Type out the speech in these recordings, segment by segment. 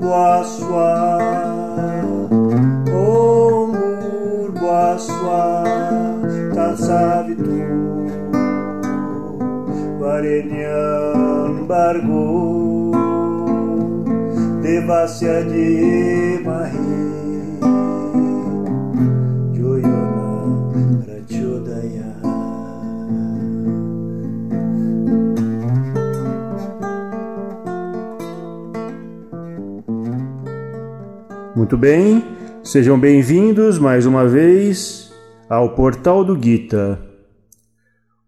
Boaswa Om Boaswa Tatsavitu Varenyam Bargo Devasya de Mahi Muito bem, sejam bem-vindos mais uma vez ao Portal do Gita,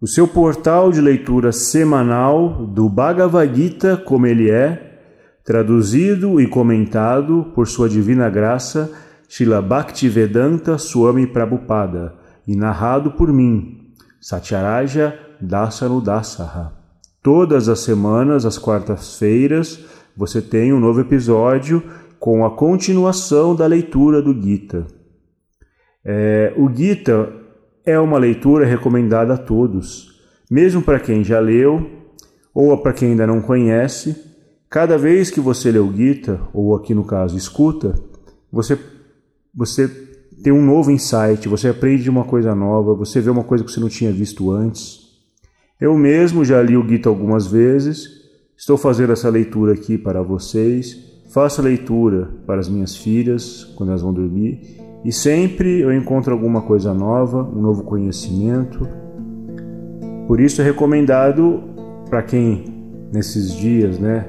o seu portal de leitura semanal do Bhagavad Gita como ele é, traduzido e comentado por sua divina graça, Srila Bhaktivedanta Swami Prabhupada, e narrado por mim, Satyaraja Dasanudasaha. Todas as semanas, às quartas-feiras, você tem um novo episódio com a continuação da leitura do Gita. É, o Gita é uma leitura recomendada a todos, mesmo para quem já leu ou para quem ainda não conhece. Cada vez que você lê o Gita, ou aqui no caso escuta, você, você tem um novo insight, você aprende uma coisa nova, você vê uma coisa que você não tinha visto antes. Eu mesmo já li o Gita algumas vezes, estou fazendo essa leitura aqui para vocês Faço leitura para as minhas filhas quando elas vão dormir e sempre eu encontro alguma coisa nova, um novo conhecimento. Por isso é recomendado para quem nesses dias, né,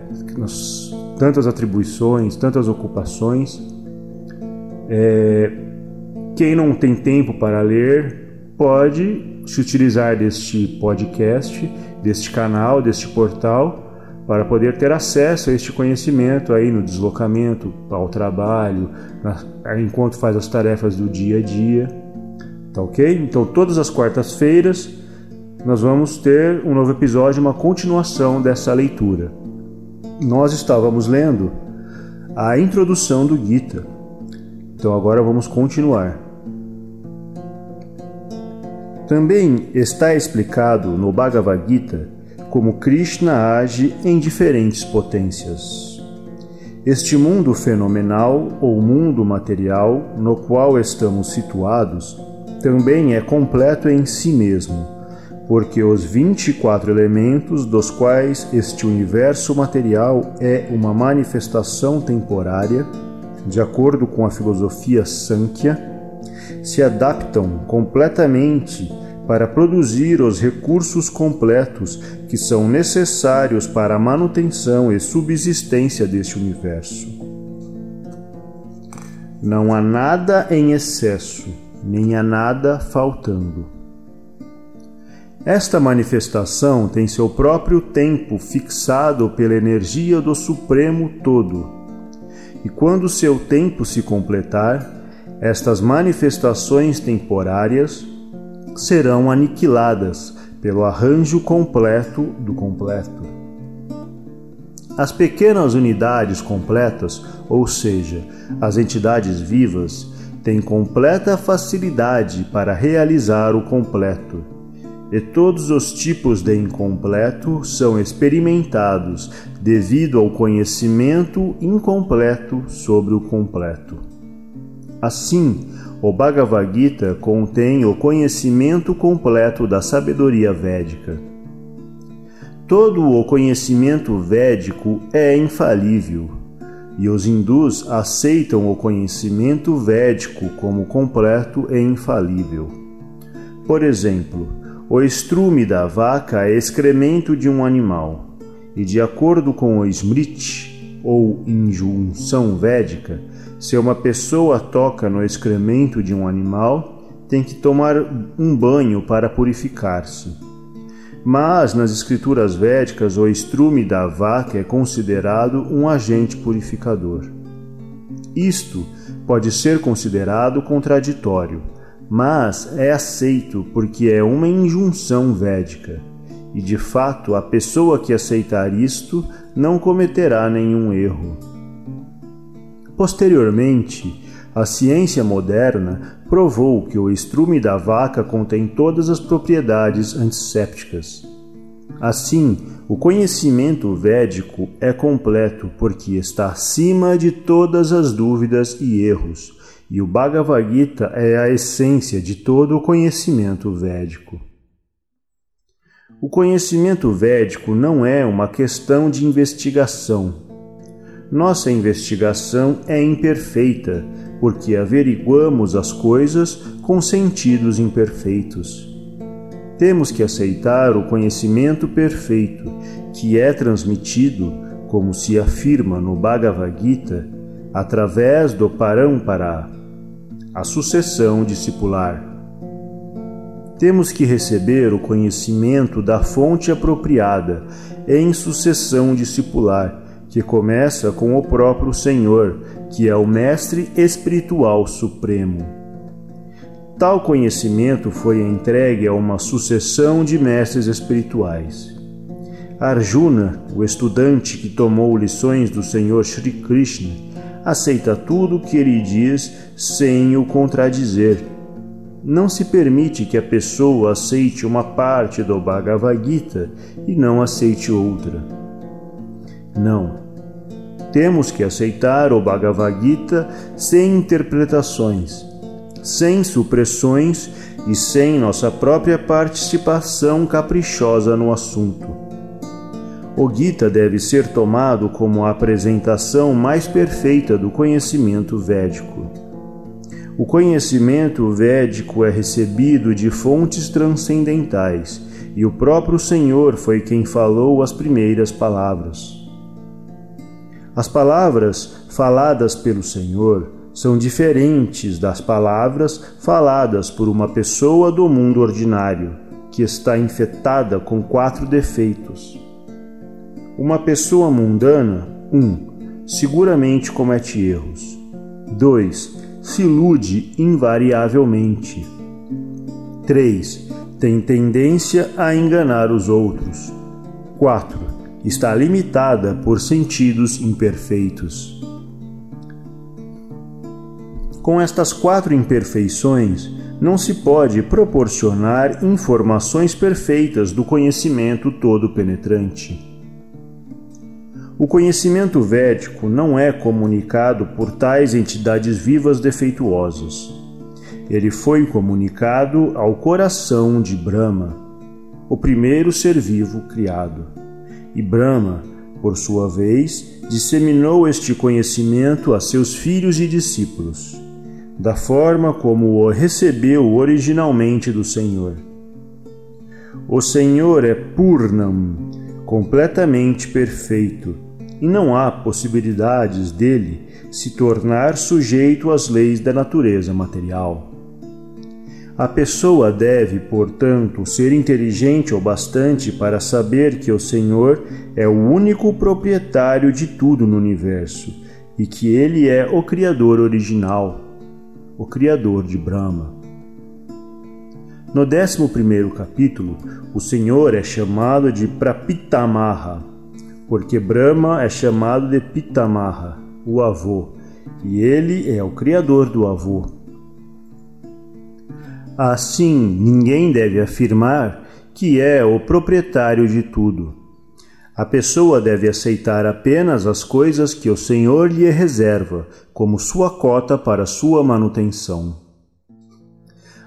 tantas atribuições, tantas ocupações, é, quem não tem tempo para ler pode se utilizar deste podcast, deste canal, deste portal para poder ter acesso a este conhecimento aí no deslocamento ao trabalho, enquanto faz as tarefas do dia a dia. Tá ok? Então, todas as quartas-feiras nós vamos ter um novo episódio, uma continuação dessa leitura. Nós estávamos lendo a introdução do Gita. Então, agora vamos continuar. Também está explicado no Bhagavad Gita como Krishna age em diferentes potências. Este mundo fenomenal ou mundo material no qual estamos situados também é completo em si mesmo, porque os 24 elementos dos quais este universo material é uma manifestação temporária, de acordo com a filosofia Sankhya, se adaptam completamente para produzir os recursos completos que são necessários para a manutenção e subsistência deste universo. Não há nada em excesso, nem há nada faltando. Esta manifestação tem seu próprio tempo fixado pela energia do Supremo Todo. E quando seu tempo se completar, estas manifestações temporárias serão aniquiladas pelo arranjo completo do completo. As pequenas unidades completas, ou seja, as entidades vivas, têm completa facilidade para realizar o completo. E todos os tipos de incompleto são experimentados devido ao conhecimento incompleto sobre o completo. Assim, o Bhagavad Gita contém o conhecimento completo da sabedoria védica. Todo o conhecimento védico é infalível, e os hindus aceitam o conhecimento védico como completo e infalível. Por exemplo, o estrume da vaca é excremento de um animal, e de acordo com o Smriti, ou injunção védica, se uma pessoa toca no excremento de um animal, tem que tomar um banho para purificar-se. Mas nas escrituras védicas, o estrume da vaca é considerado um agente purificador. Isto pode ser considerado contraditório, mas é aceito porque é uma injunção védica. E de fato, a pessoa que aceitar isto não cometerá nenhum erro. Posteriormente, a ciência moderna provou que o estrume da vaca contém todas as propriedades antissépticas. Assim, o conhecimento védico é completo porque está acima de todas as dúvidas e erros, e o Bhagavad Gita é a essência de todo o conhecimento védico. O conhecimento védico não é uma questão de investigação. Nossa investigação é imperfeita, porque averiguamos as coisas com sentidos imperfeitos. Temos que aceitar o conhecimento perfeito que é transmitido, como se afirma no Bhagavad Gita, através do Parampara, a sucessão discipular. Temos que receber o conhecimento da fonte apropriada em sucessão discipular, que começa com o próprio Senhor, que é o Mestre Espiritual Supremo. Tal conhecimento foi entregue a uma sucessão de mestres espirituais. Arjuna, o estudante que tomou lições do Senhor Sri Krishna, aceita tudo o que ele diz sem o contradizer. Não se permite que a pessoa aceite uma parte do Bhagavad Gita e não aceite outra. Não. Temos que aceitar o Bhagavad Gita sem interpretações sem supressões e sem nossa própria participação caprichosa no assunto. O Gita deve ser tomado como a apresentação mais perfeita do conhecimento védico. O conhecimento védico é recebido de fontes transcendentais e o próprio Senhor foi quem falou as primeiras palavras. As palavras faladas pelo Senhor são diferentes das palavras faladas por uma pessoa do mundo ordinário, que está infectada com quatro defeitos. Uma pessoa mundana, 1. Um, seguramente comete erros. 2. Se ilude invariavelmente. 3. Tem tendência a enganar os outros. 4. Está limitada por sentidos imperfeitos. Com estas quatro imperfeições, não se pode proporcionar informações perfeitas do conhecimento todo penetrante. O conhecimento védico não é comunicado por tais entidades vivas defeituosas. Ele foi comunicado ao coração de Brahma, o primeiro ser vivo criado. E Brahma, por sua vez, disseminou este conhecimento a seus filhos e discípulos da forma como o recebeu originalmente do Senhor. O Senhor é Purnam, completamente perfeito, e não há possibilidades dele se tornar sujeito às leis da natureza material. A pessoa deve, portanto, ser inteligente o bastante para saber que o Senhor é o único proprietário de tudo no universo e que ele é o Criador original o criador de Brahma. No 11 capítulo, o Senhor é chamado de Prapitamaha, porque Brahma é chamado de Pitamaha, o avô, e ele é o criador do avô. Assim, ninguém deve afirmar que é o proprietário de tudo. A pessoa deve aceitar apenas as coisas que o Senhor lhe reserva, como sua cota para sua manutenção.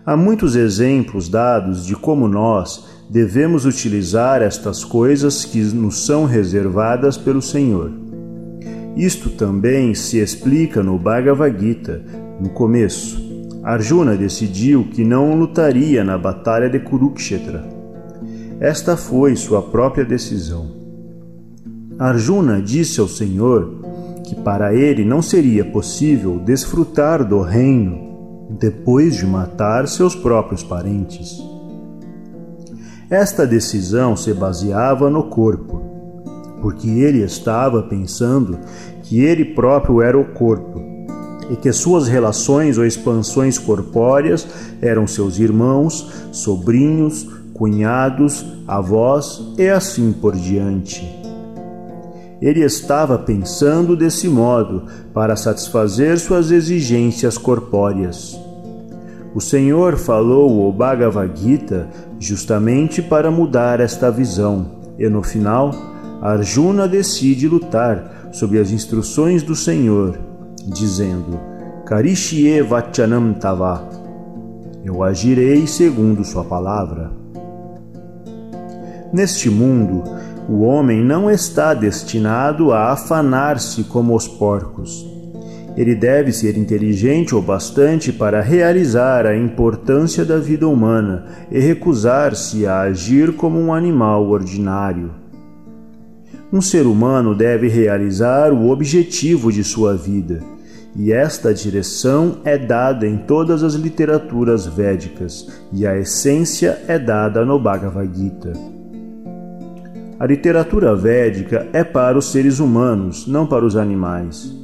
Há muitos exemplos dados de como nós devemos utilizar estas coisas que nos são reservadas pelo Senhor. Isto também se explica no Bhagavad Gita, no começo. Arjuna decidiu que não lutaria na batalha de Kurukshetra. Esta foi sua própria decisão. Arjuna disse ao Senhor que para ele não seria possível desfrutar do reino depois de matar seus próprios parentes. Esta decisão se baseava no corpo, porque ele estava pensando que ele próprio era o corpo e que suas relações ou expansões corpóreas eram seus irmãos, sobrinhos, cunhados, avós e assim por diante. Ele estava pensando desse modo para satisfazer suas exigências corpóreas. O Senhor falou o Bhagavad Gita justamente para mudar esta visão, e no final, Arjuna decide lutar sob as instruções do Senhor, dizendo: Karishye Vachanam Tava. Eu agirei segundo Sua palavra. Neste mundo, o homem não está destinado a afanar-se como os porcos ele deve ser inteligente o bastante para realizar a importância da vida humana e recusar-se a agir como um animal ordinário. Um ser humano deve realizar o objetivo de sua vida, e esta direção é dada em todas as literaturas védicas, e a essência é dada no Bhagavad Gita. A literatura védica é para os seres humanos, não para os animais.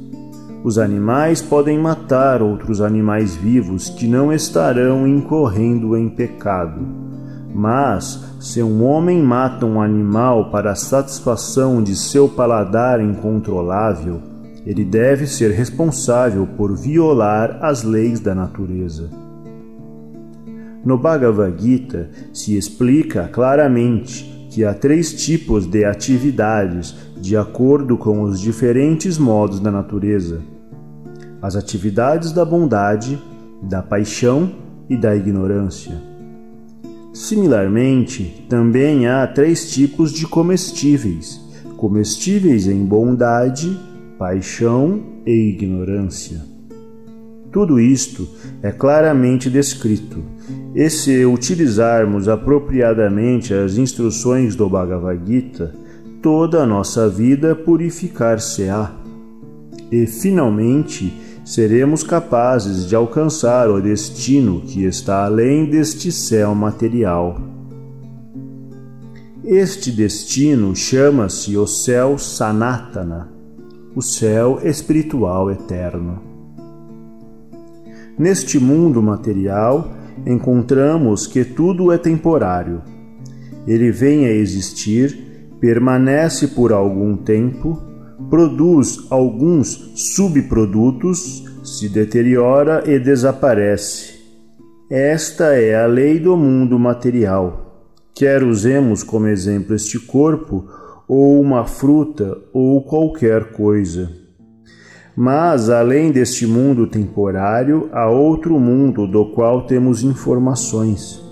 Os animais podem matar outros animais vivos que não estarão incorrendo em pecado. Mas, se um homem mata um animal para a satisfação de seu paladar incontrolável, ele deve ser responsável por violar as leis da natureza. No Bhagavad Gita se explica claramente que há três tipos de atividades de acordo com os diferentes modos da natureza: as atividades da bondade, da paixão e da ignorância. Similarmente, também há três tipos de comestíveis: comestíveis em bondade, paixão e ignorância. Tudo isto é claramente descrito, e se utilizarmos apropriadamente as instruções do Bhagavad Gita, toda a nossa vida purificar-se-á. E, finalmente, seremos capazes de alcançar o destino que está além deste céu material. Este destino chama-se o céu Sanatana, o céu espiritual eterno. Neste mundo material, encontramos que tudo é temporário. Ele vem a existir permanece por algum tempo, produz alguns subprodutos, se deteriora e desaparece. Esta é a lei do mundo material. Quer usemos como exemplo este corpo, ou uma fruta, ou qualquer coisa. Mas, além deste mundo temporário, há outro mundo do qual temos informações.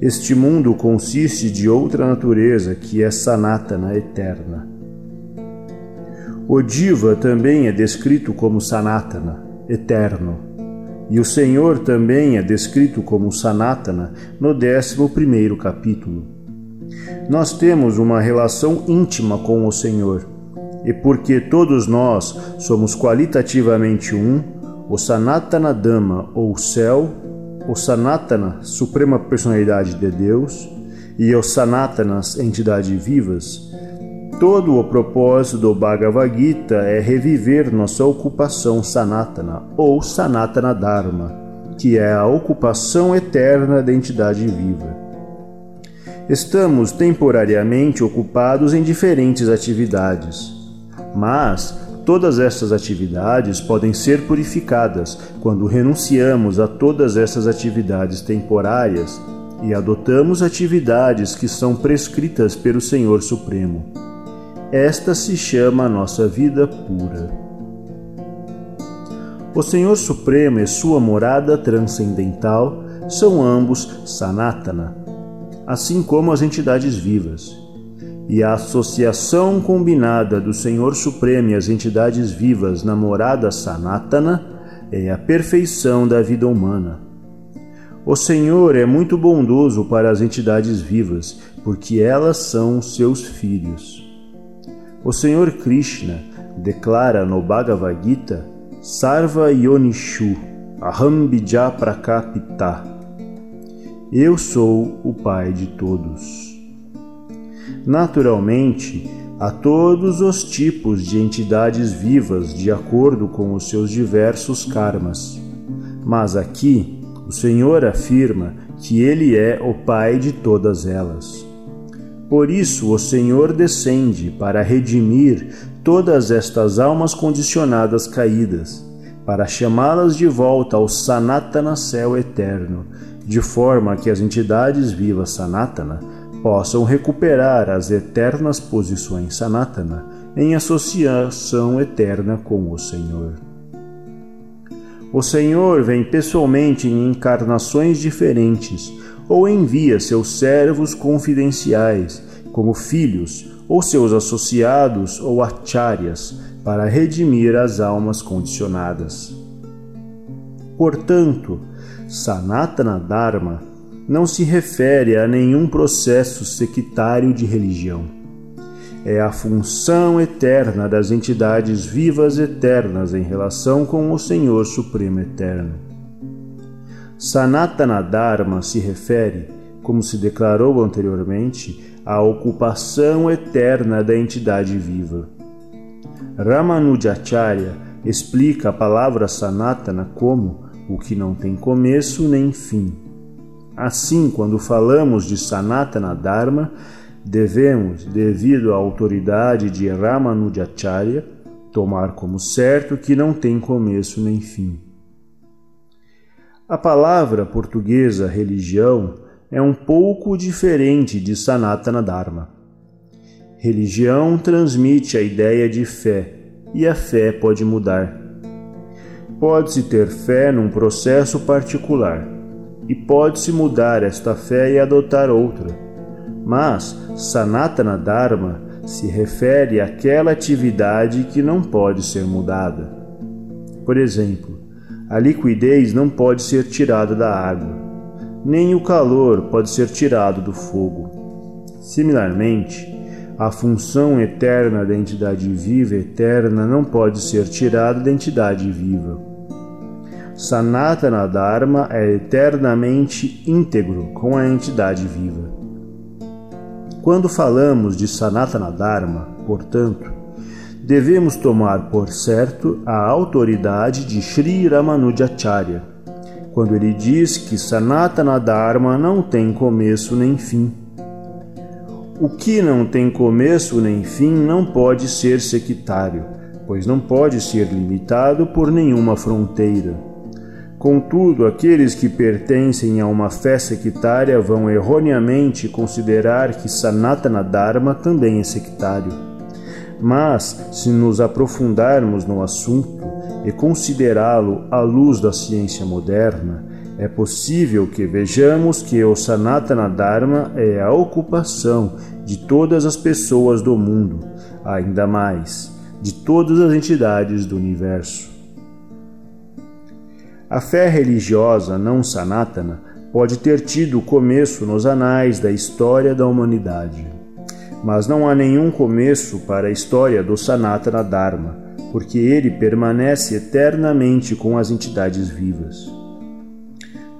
Este mundo consiste de outra natureza, que é Sanatana eterna. O Diva também é descrito como Sanatana, eterno, e o Senhor também é descrito como Sanatana no 11 capítulo. Nós temos uma relação íntima com o Senhor, e porque todos nós somos qualitativamente um, o Sanatana Dhamma, ou céu, o Sanatana, Suprema Personalidade de Deus, e os Sanatanas, entidades vivas, todo o propósito do Bhagavad Gita é reviver nossa ocupação Sanatana, ou Sanatana Dharma, que é a ocupação eterna da entidade viva. Estamos temporariamente ocupados em diferentes atividades, mas Todas estas atividades podem ser purificadas quando renunciamos a todas essas atividades temporárias e adotamos atividades que são prescritas pelo Senhor Supremo. Esta se chama a nossa vida pura. O Senhor Supremo e sua morada transcendental são ambos Sanatana, assim como as entidades vivas e a associação combinada do Senhor Supremo e as entidades vivas na morada Sanatana é a perfeição da vida humana. O Senhor é muito bondoso para as entidades vivas, porque elas são seus filhos. O Senhor Krishna declara no Bhagavad Gita Sarva Yonishu Aham Bija Prakapita Eu sou o Pai de todos. Naturalmente, a todos os tipos de entidades vivas de acordo com os seus diversos karmas. Mas aqui, o Senhor afirma que Ele é o Pai de todas elas. Por isso, o Senhor descende para redimir todas estas almas condicionadas caídas, para chamá-las de volta ao Sanatana céu eterno, de forma que as entidades vivas Sanatana possam recuperar as eternas posições Sanatana em associação eterna com o Senhor. O Senhor vem pessoalmente em encarnações diferentes ou envia seus servos confidenciais, como filhos, ou seus associados ou acharyas, para redimir as almas condicionadas. Portanto, Sanatana Dharma não se refere a nenhum processo sectário de religião. É a função eterna das entidades vivas eternas em relação com o Senhor Supremo Eterno. Sanatana Dharma se refere, como se declarou anteriormente, à ocupação eterna da entidade viva. Ramanujacharya explica a palavra Sanatana como o que não tem começo nem fim Assim, quando falamos de Sanatana Dharma, devemos, devido à autoridade de Ramanujacharya, tomar como certo que não tem começo nem fim. A palavra portuguesa religião é um pouco diferente de Sanatana Dharma. Religião transmite a ideia de fé e a fé pode mudar. Pode-se ter fé num processo particular e pode-se mudar esta fé e adotar outra. Mas Sanatana Dharma se refere àquela atividade que não pode ser mudada. Por exemplo, a liquidez não pode ser tirada da água, nem o calor pode ser tirado do fogo. Similarmente, a função eterna da entidade viva eterna não pode ser tirada da entidade viva. Sanatana Dharma é eternamente íntegro com a entidade viva. Quando falamos de Sanatana Dharma, portanto, devemos tomar por certo a autoridade de Sri Ramanujacharya, quando ele diz que Sanatana Dharma não tem começo nem fim. O que não tem começo nem fim não pode ser sectário, pois não pode ser limitado por nenhuma fronteira. Contudo, aqueles que pertencem a uma fé sectária vão erroneamente considerar que Sanatana Dharma também é sectário. Mas, se nos aprofundarmos no assunto e considerá-lo à luz da ciência moderna, é possível que vejamos que o Sanatana Dharma é a ocupação de todas as pessoas do mundo, ainda mais, de todas as entidades do universo. A fé religiosa não sanatana pode ter tido começo nos anais da história da humanidade. Mas não há nenhum começo para a história do Sanatana Dharma, porque ele permanece eternamente com as entidades vivas.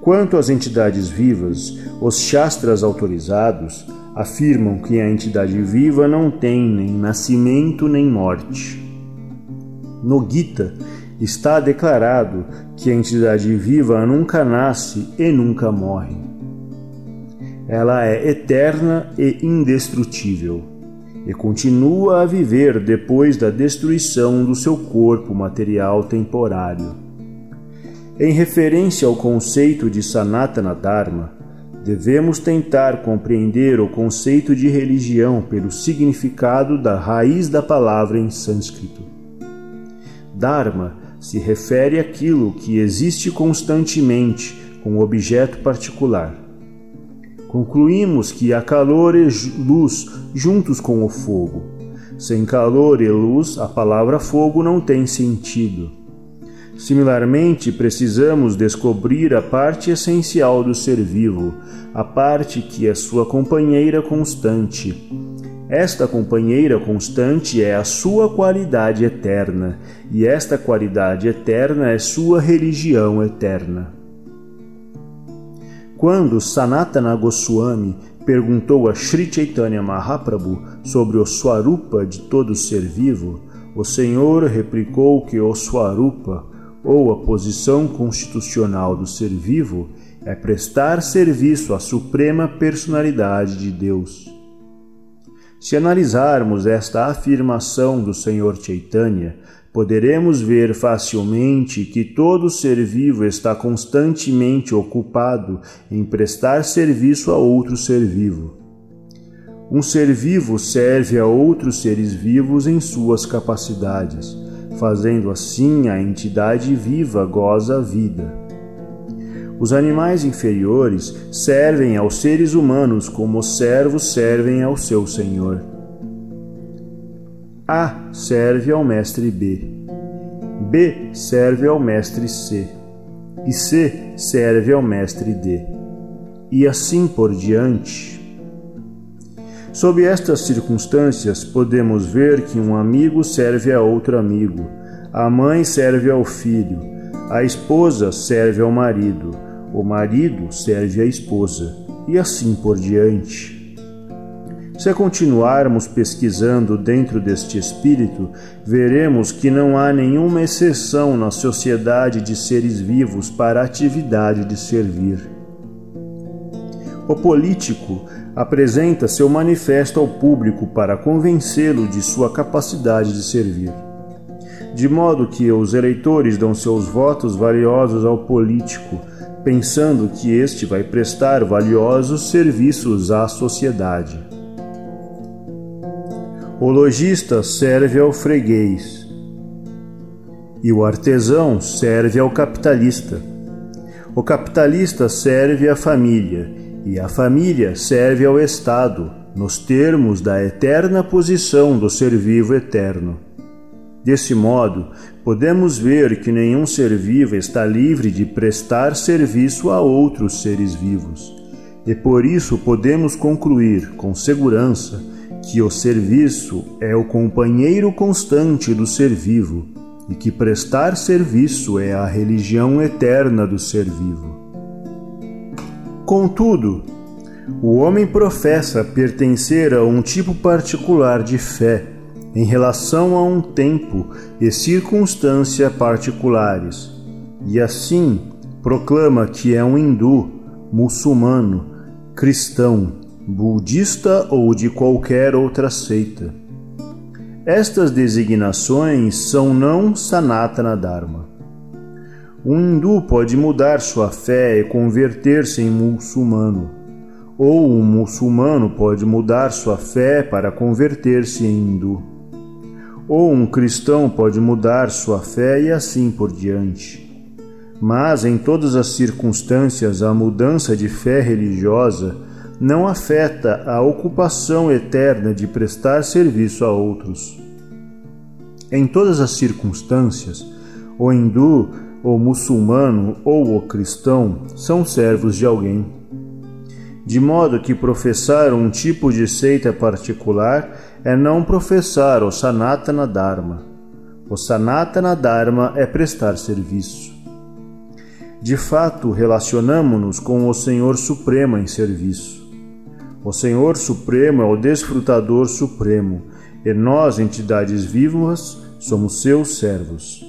Quanto às entidades vivas, os Shastras autorizados afirmam que a entidade viva não tem nem nascimento nem morte. No Gita, está declarado que a entidade viva nunca nasce e nunca morre. Ela é eterna e indestrutível e continua a viver depois da destruição do seu corpo material temporário. Em referência ao conceito de Sanatana Dharma, devemos tentar compreender o conceito de religião pelo significado da raiz da palavra em sânscrito. Dharma se refere àquilo que existe constantemente com objeto particular. Concluímos que há calor e luz juntos com o fogo. Sem calor e luz, a palavra fogo não tem sentido. Similarmente, precisamos descobrir a parte essencial do ser vivo, a parte que é sua companheira constante, esta companheira constante é a sua qualidade eterna, e esta qualidade eterna é sua religião eterna. Quando Sanatana Goswami perguntou a Sri Chaitanya Mahaprabhu sobre o Swarupa de todo ser vivo, o Senhor replicou que o Swarupa, ou a posição constitucional do ser vivo, é prestar serviço à suprema personalidade de Deus. Se analisarmos esta afirmação do Senhor Chaitanya, poderemos ver facilmente que todo ser vivo está constantemente ocupado em prestar serviço a outro ser vivo. Um ser vivo serve a outros seres vivos em suas capacidades, fazendo assim a entidade viva goza a vida. Os animais inferiores servem aos seres humanos como os servos servem ao seu senhor. A serve ao mestre B. B serve ao mestre C. E C serve ao mestre D. E assim por diante Sob estas circunstâncias, podemos ver que um amigo serve a outro amigo, a mãe serve ao filho, a esposa serve ao marido, o marido serve à esposa, e assim por diante. Se continuarmos pesquisando dentro deste espírito, veremos que não há nenhuma exceção na sociedade de seres vivos para a atividade de servir. O político apresenta seu manifesto ao público para convencê-lo de sua capacidade de servir. De modo que os eleitores dão seus votos valiosos ao político, pensando que este vai prestar valiosos serviços à sociedade. O lojista serve ao freguês e o artesão serve ao capitalista. O capitalista serve à família e a família serve ao Estado, nos termos da eterna posição do ser vivo eterno. Desse modo, podemos ver que nenhum ser vivo está livre de prestar serviço a outros seres vivos. E por isso podemos concluir com segurança que o serviço é o companheiro constante do ser vivo e que prestar serviço é a religião eterna do ser vivo. Contudo, o homem professa pertencer a um tipo particular de fé em relação a um tempo e circunstância particulares, e assim proclama que é um hindu, muçulmano, cristão, budista ou de qualquer outra seita. Estas designações são não Sanatana Dharma. Um hindu pode mudar sua fé e converter-se em muçulmano, ou um muçulmano pode mudar sua fé para converter-se em hindu, ou um cristão pode mudar sua fé e assim por diante. Mas em todas as circunstâncias, a mudança de fé religiosa não afeta a ocupação eterna de prestar serviço a outros. Em todas as circunstâncias, o hindu o muçulmano ou o cristão são servos de alguém. De modo que professar um tipo de seita particular é não professar o Sanatana Dharma. O Sanatana Dharma é prestar serviço. De fato, relacionamos-nos com o Senhor Supremo em serviço. O Senhor Supremo é o desfrutador supremo, e nós, entidades vivas, somos seus servos.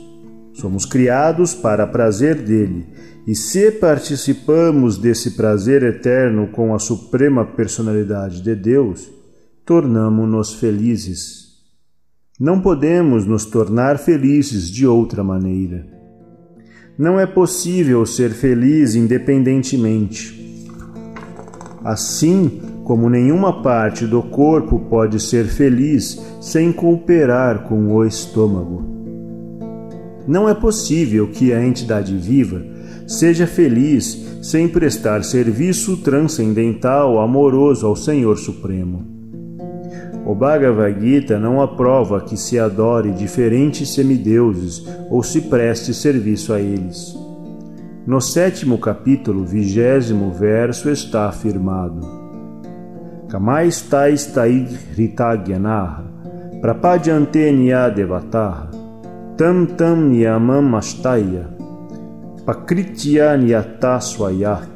Somos criados para prazer dele, e se participamos desse prazer eterno com a suprema personalidade de Deus, tornamo-nos felizes. Não podemos nos tornar felizes de outra maneira. Não é possível ser feliz independentemente. Assim como nenhuma parte do corpo pode ser feliz sem cooperar com o estômago. Não é possível que a entidade viva seja feliz sem prestar serviço transcendental amoroso ao Senhor Supremo. O Bhagavad Gita não aprova que se adore diferentes semideuses ou se preste serviço a eles. No sétimo capítulo, vigésimo verso, está afirmado: Kamais tais tai ritagyanah prapadyante devataha tam tam niyamam astaya, pakritya niyataswaya.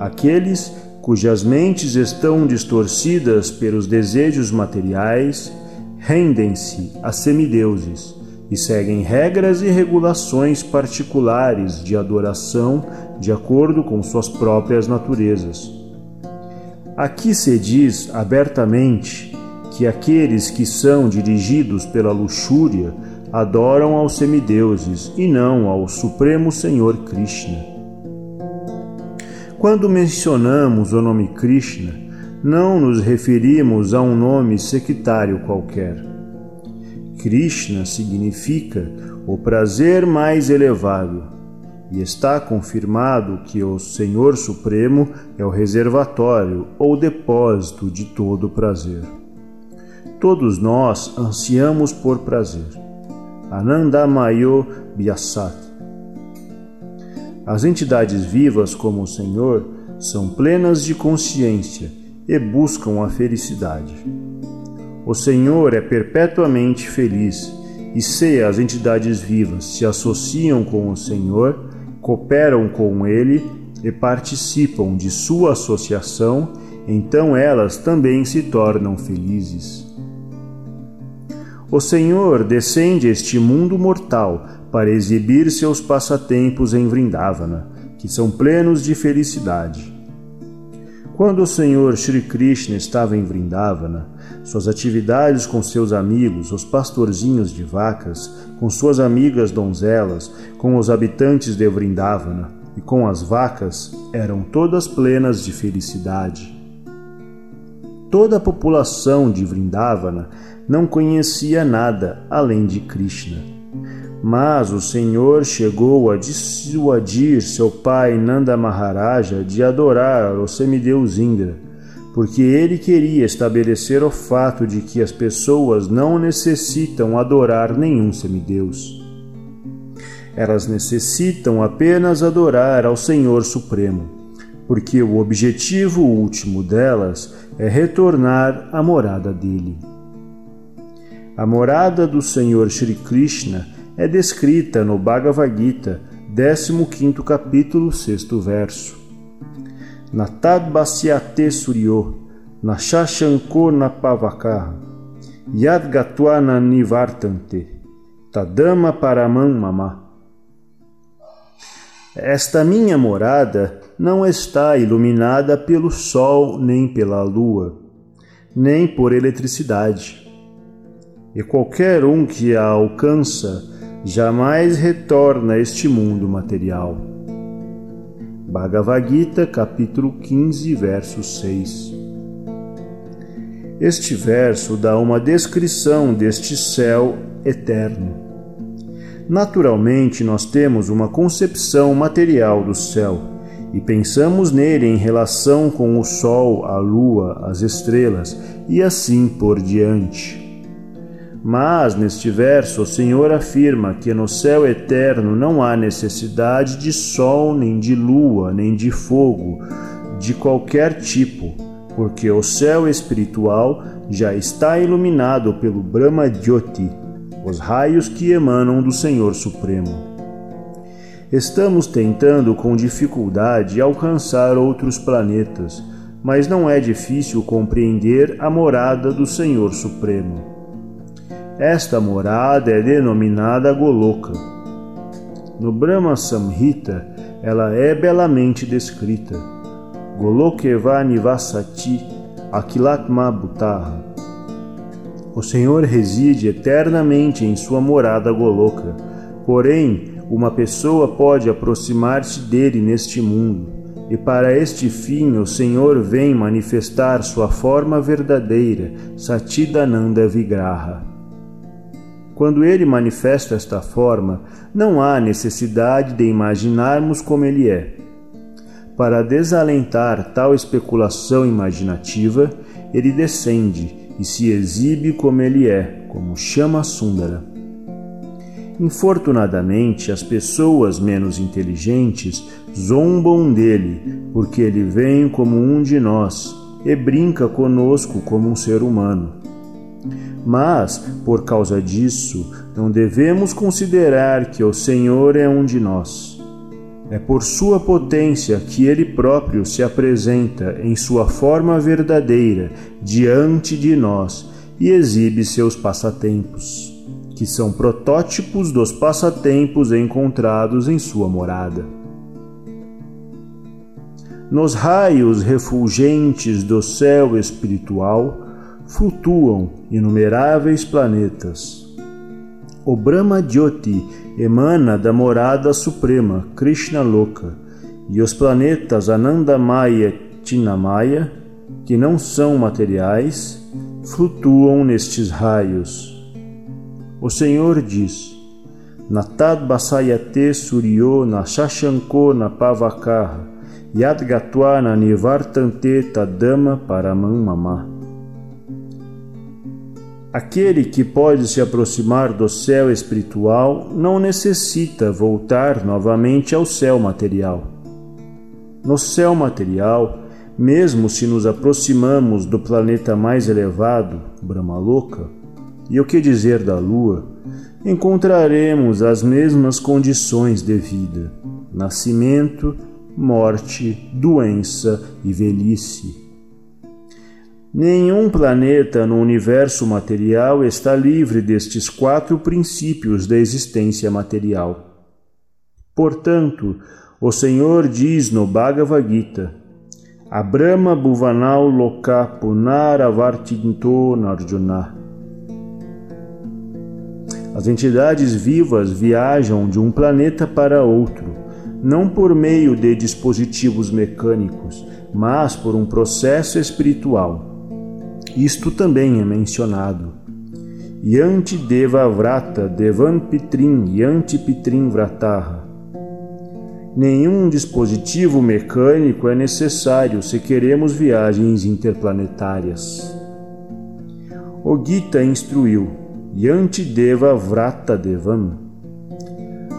Aqueles cujas mentes estão distorcidas pelos desejos materiais rendem-se a semideuses e seguem regras e regulações particulares de adoração de acordo com suas próprias naturezas. Aqui se diz abertamente que aqueles que são dirigidos pela luxúria adoram aos semideuses e não ao Supremo Senhor Krishna. Quando mencionamos o nome Krishna, não nos referimos a um nome sectário qualquer. Krishna significa o prazer mais elevado, e está confirmado que o Senhor Supremo é o reservatório ou depósito de todo prazer. Todos nós ansiamos por prazer. Anandamayo Vyasat. As entidades vivas como o Senhor são plenas de consciência e buscam a felicidade. O Senhor é perpetuamente feliz e se as entidades vivas se associam com o Senhor, cooperam com Ele e participam de sua associação, então elas também se tornam felizes. O Senhor descende este mundo mortal para exibir seus passatempos em Vrindavana, que são plenos de felicidade. Quando o Senhor Sri Krishna estava em Vrindavana, suas atividades com seus amigos, os pastorzinhos de vacas, com suas amigas donzelas, com os habitantes de Vrindavana e com as vacas eram todas plenas de felicidade. Toda a população de Vrindavana não conhecia nada além de Krishna. Mas o Senhor chegou a dissuadir seu pai Nanda Maharaja de adorar o semideus Indra porque ele queria estabelecer o fato de que as pessoas não necessitam adorar nenhum semideus. Elas necessitam apenas adorar ao Senhor Supremo, porque o objetivo último delas é retornar à morada dele. A morada do Senhor Sri Krishna é descrita no Bhagavad Gita, 15 capítulo, 6 verso. Basyate Suryo, Nashashanko Napavaka, Yad Gatwana Nivartante, Tadama Paramam Mama. Esta minha morada não está iluminada pelo sol nem pela lua, nem por eletricidade. E qualquer um que a alcança jamais retorna a este mundo material. Bhagavad Gita, capítulo 15, verso 6. Este verso dá uma descrição deste céu eterno. Naturalmente, nós temos uma concepção material do céu e pensamos nele em relação com o Sol, a Lua, as estrelas e assim por diante. Mas neste verso o Senhor afirma que no céu eterno não há necessidade de sol, nem de lua, nem de fogo, de qualquer tipo, porque o céu espiritual já está iluminado pelo Brahma Jyoti, os raios que emanam do Senhor Supremo. Estamos tentando com dificuldade alcançar outros planetas, mas não é difícil compreender a morada do Senhor Supremo. Esta morada é denominada Goloka. No Brahma Samhita, ela é belamente descrita. Golokeva Nivasati Akilatma Bhutaha. O Senhor reside eternamente em sua morada Goloka, porém, uma pessoa pode aproximar-se dele neste mundo, e para este fim o Senhor vem manifestar sua forma verdadeira, Satidananda Vigraha. Quando ele manifesta esta forma, não há necessidade de imaginarmos como ele é. Para desalentar tal especulação imaginativa, ele descende e se exibe como ele é, como chama Sundara. Infortunadamente, as pessoas menos inteligentes zombam dele, porque ele vem como um de nós e brinca conosco como um ser humano. Mas, por causa disso, não devemos considerar que o Senhor é um de nós. É por sua potência que ele próprio se apresenta em sua forma verdadeira diante de nós e exibe seus passatempos, que são protótipos dos passatempos encontrados em sua morada. Nos raios refulgentes do céu espiritual, flutuam inumeráveis planetas. O Brahma Jyoti emana da morada suprema, Krishna Loka, e os planetas Anandamaya Tinamaya, que não são materiais, flutuam nestes raios. O Senhor diz: Natad Basayate Suryo na Shashanko na Pavakaha, Yadgatwa na Nivartante Tadama Paramam Mama. Aquele que pode se aproximar do céu espiritual não necessita voltar novamente ao céu material. No céu material, mesmo se nos aproximamos do planeta mais elevado, Brahmaloka, e o que dizer da Lua, encontraremos as mesmas condições de vida: nascimento, morte, doença e velhice. Nenhum planeta no universo material está livre destes quatro princípios da existência material. Portanto, o Senhor diz no Bhagavad Gita: Abrama Bhuvanau Loka Punaravartinto Narjuna. As entidades vivas viajam de um planeta para outro, não por meio de dispositivos mecânicos, mas por um processo espiritual isto também é mencionado. Yanti Deva Vrata Devan Pitrin Yanti Pitrin Vrataha. Nenhum dispositivo mecânico é necessário se queremos viagens interplanetárias. O Gita instruiu Yanti Deva Vrata Devam.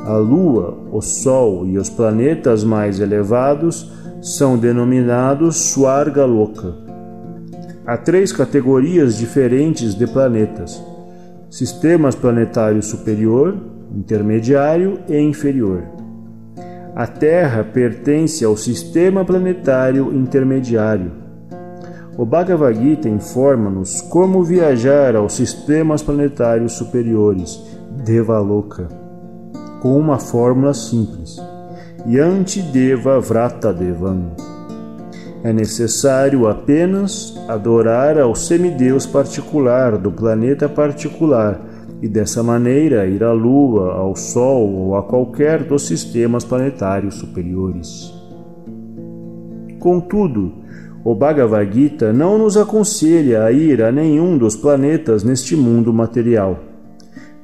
A Lua, o Sol e os planetas mais elevados são denominados Swarga Loka Há três categorias diferentes de planetas: sistemas planetários superior, intermediário e inferior. A Terra pertence ao sistema planetário intermediário. O Bhagavad Gita informa-nos como viajar aos sistemas planetários superiores, Devaloka, com uma fórmula simples: Yanti Deva Vrata Devam. É necessário apenas adorar ao semideus particular do planeta particular e dessa maneira ir à Lua, ao Sol ou a qualquer dos sistemas planetários superiores. Contudo, o Bhagavad Gita não nos aconselha a ir a nenhum dos planetas neste mundo material,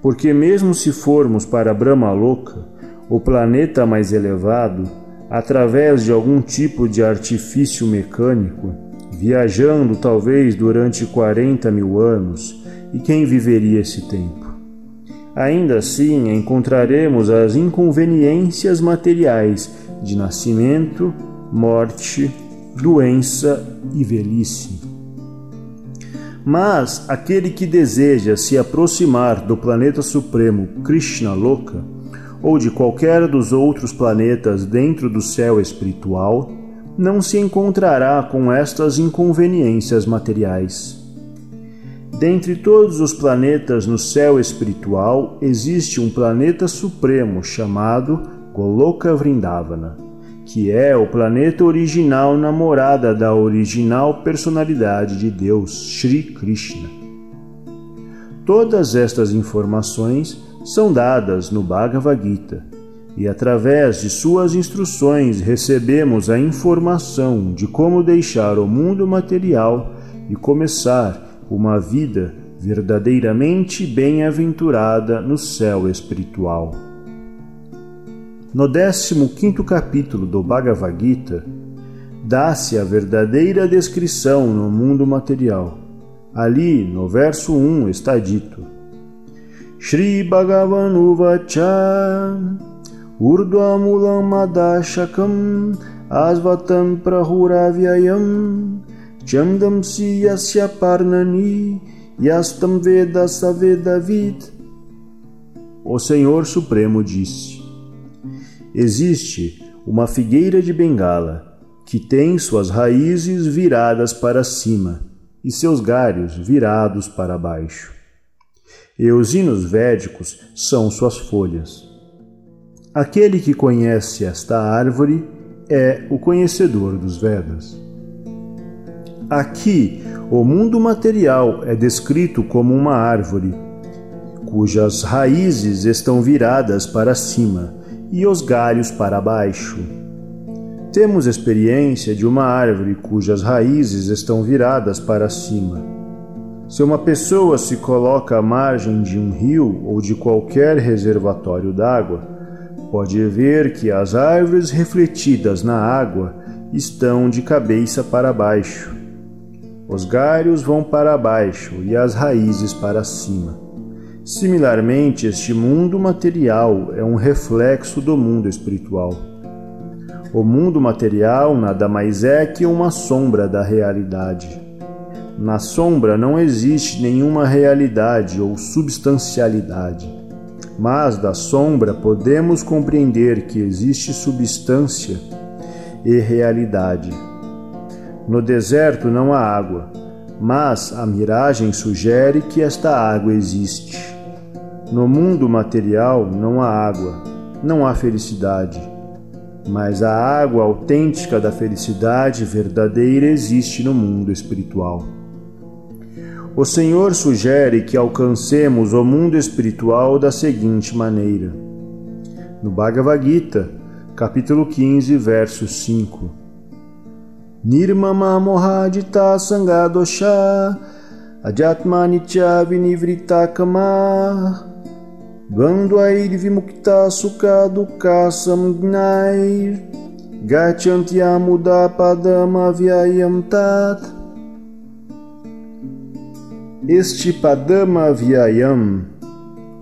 porque mesmo se formos para Brahmaloka, o planeta mais elevado, através de algum tipo de artifício mecânico, viajando talvez durante 40 mil anos, e quem viveria esse tempo? Ainda assim, encontraremos as inconveniências materiais de nascimento, morte, doença e velhice. Mas aquele que deseja se aproximar do planeta supremo Krishna Loka, ou de qualquer dos outros planetas dentro do céu espiritual, não se encontrará com estas inconveniências materiais. Dentre todos os planetas no céu espiritual, existe um planeta supremo chamado Goloka Vrindavana, que é o planeta original namorada da original personalidade de Deus, Sri Krishna. Todas estas informações são dadas no Bhagavad Gita, e através de suas instruções recebemos a informação de como deixar o mundo material e começar uma vida verdadeiramente bem-aventurada no céu espiritual. No 15 capítulo do Bhagavad Gita, dá-se a verdadeira descrição no mundo material. Ali, no verso 1, está dito: Shri Bhagavan Uvacha Urdhvamulam Madashakam Asvatam Prahuravyayam Chandam Siyasya Parnani Yastam Veda Savedavid O Senhor Supremo disse Existe uma figueira de bengala que tem suas raízes viradas para cima e seus galhos virados para baixo e os hinos védicos são suas folhas. Aquele que conhece esta árvore é o conhecedor dos Vedas. Aqui, o mundo material é descrito como uma árvore, cujas raízes estão viradas para cima e os galhos para baixo. Temos experiência de uma árvore cujas raízes estão viradas para cima. Se uma pessoa se coloca à margem de um rio ou de qualquer reservatório d'água, pode ver que as árvores refletidas na água estão de cabeça para baixo. Os galhos vão para baixo e as raízes para cima. Similarmente, este mundo material é um reflexo do mundo espiritual. O mundo material nada mais é que uma sombra da realidade. Na sombra não existe nenhuma realidade ou substancialidade, mas da sombra podemos compreender que existe substância e realidade. No deserto não há água, mas a miragem sugere que esta água existe. No mundo material não há água, não há felicidade, mas a água autêntica da felicidade verdadeira existe no mundo espiritual. O Senhor sugere que alcancemos o mundo espiritual da seguinte maneira. No Bhagavad Gita, capítulo 15, verso 5. Nirmama mohajita sangadosha ajatmanicya vinivrita kama Dvandvair vimukta sukha dukha samgnair Gachantiamuda padama vyayam tat Este padama vyayam,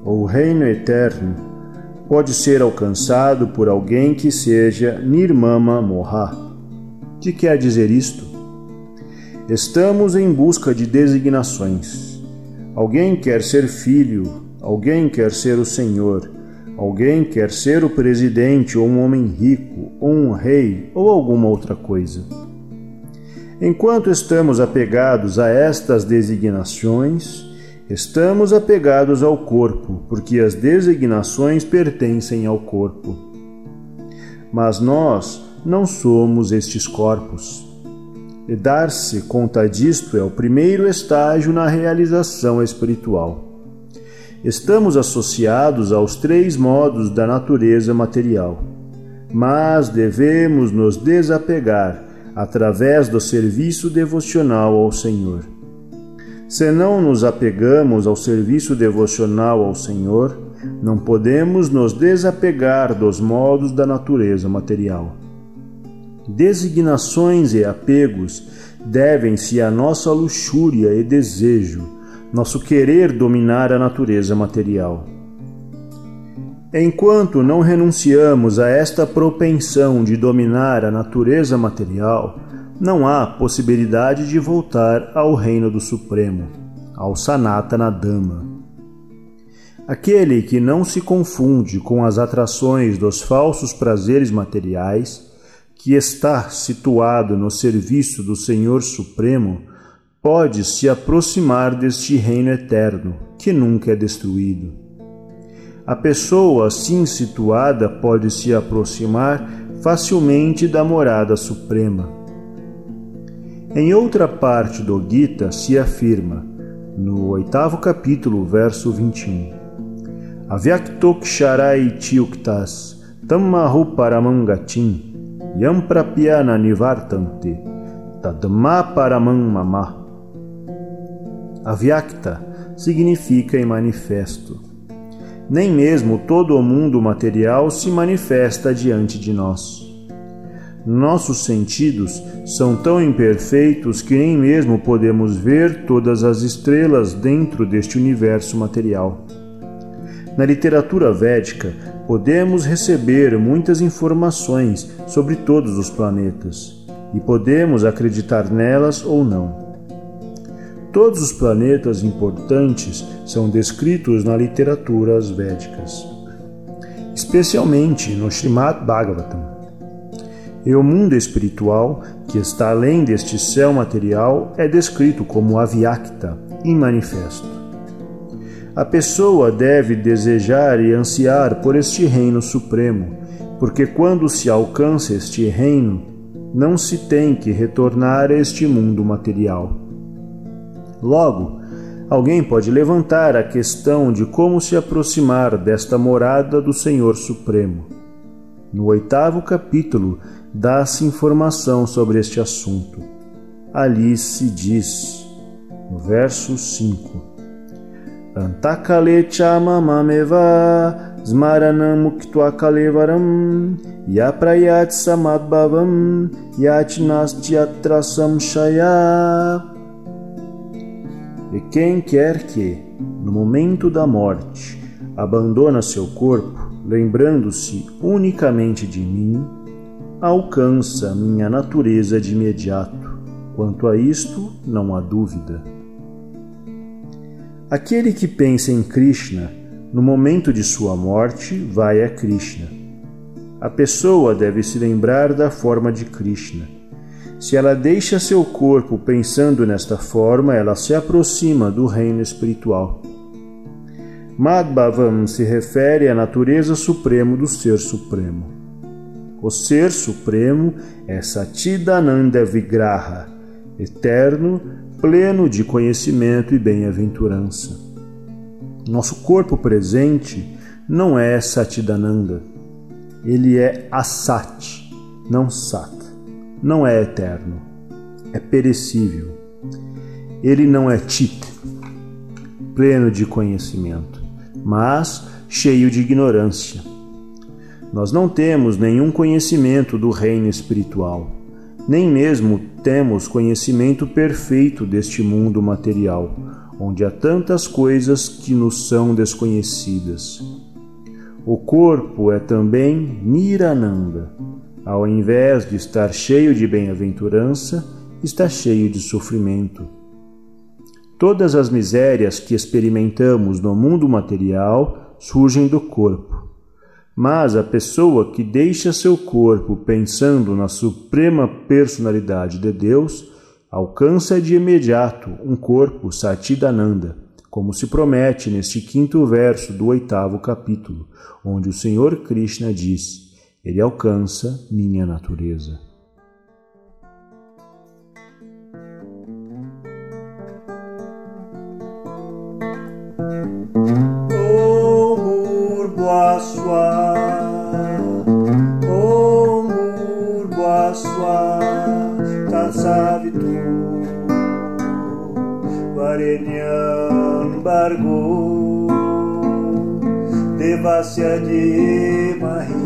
ou reino eterno, pode ser alcançado por alguém que seja Nirmama Moha que quer dizer isto? Estamos em busca de designações. Alguém quer ser filho, alguém quer ser o Senhor, alguém quer ser o presidente ou um homem rico, ou um rei, ou alguma outra coisa. Enquanto estamos apegados a estas designações, estamos apegados ao corpo, porque as designações pertencem ao corpo. Mas nós, não somos estes corpos. E dar-se conta disto é o primeiro estágio na realização espiritual. Estamos associados aos três modos da natureza material, mas devemos nos desapegar através do serviço devocional ao Senhor. Se não nos apegamos ao serviço devocional ao Senhor, não podemos nos desapegar dos modos da natureza material. Designações e apegos devem-se à nossa luxúria e desejo, nosso querer dominar a natureza material. Enquanto não renunciamos a esta propensão de dominar a natureza material, não há possibilidade de voltar ao reino do Supremo, ao Sanatana Dhamma. Aquele que não se confunde com as atrações dos falsos prazeres materiais que está situado no serviço do Senhor Supremo, pode se aproximar deste reino eterno, que nunca é destruído. A pessoa assim situada pode se aproximar facilmente da morada suprema. Em outra parte do Gita se afirma, no oitavo capítulo, verso 21, Avyaktoksharai tiuktas tammahu paramangatim yam nivartante tadma paramam. Avyakta significa em manifesto. Nem mesmo todo o mundo material se manifesta diante de nós. Nossos sentidos são tão imperfeitos que nem mesmo podemos ver todas as estrelas dentro deste universo material. Na literatura védica, podemos receber muitas informações sobre todos os planetas e podemos acreditar nelas ou não. Todos os planetas importantes são descritos na literatura védicas, especialmente no Srimad Bhagavatam. E o mundo espiritual, que está além deste céu material, é descrito como avyakta, em manifesto. A pessoa deve desejar e ansiar por este reino supremo, porque quando se alcança este reino, não se tem que retornar a este mundo material. Logo, alguém pode levantar a questão de como se aproximar desta morada do Senhor Supremo. No oitavo capítulo, dá-se informação sobre este assunto. Ali se diz, no verso 5, Antakale chamamameva smaranam kalevaram yaprayat samadbhavam yachnastya samshaya E quem quer que, no momento da morte, abandona seu corpo, lembrando-se unicamente de mim, alcança minha natureza de imediato. Quanto a isto, não há dúvida. Aquele que pensa em Krishna, no momento de sua morte, vai a Krishna. A pessoa deve se lembrar da forma de Krishna. Se ela deixa seu corpo pensando nesta forma, ela se aproxima do reino espiritual. Madhvavam se refere à natureza suprema do Ser Supremo. O Ser Supremo é Satidananda Vigraha, eterno, pleno de conhecimento e bem-aventurança. Nosso corpo presente não é Satidananda, ele é Asat, não Sat. Não é eterno, é perecível. Ele não é Chit, pleno de conhecimento mas cheio de ignorância. Nós não temos nenhum conhecimento do reino espiritual, nem mesmo temos conhecimento perfeito deste mundo material, onde há tantas coisas que nos são desconhecidas. O corpo é também Nirananda. Ao invés de estar cheio de bem-aventurança, está cheio de sofrimento Todas as misérias que experimentamos no mundo material surgem do corpo. Mas a pessoa que deixa seu corpo pensando na suprema personalidade de Deus alcança de imediato um corpo Satidananda, como se promete neste quinto verso do oitavo capítulo, onde o Senhor Krishna diz: Ele alcança minha natureza. Varenyam Bargo Devasya de Mahi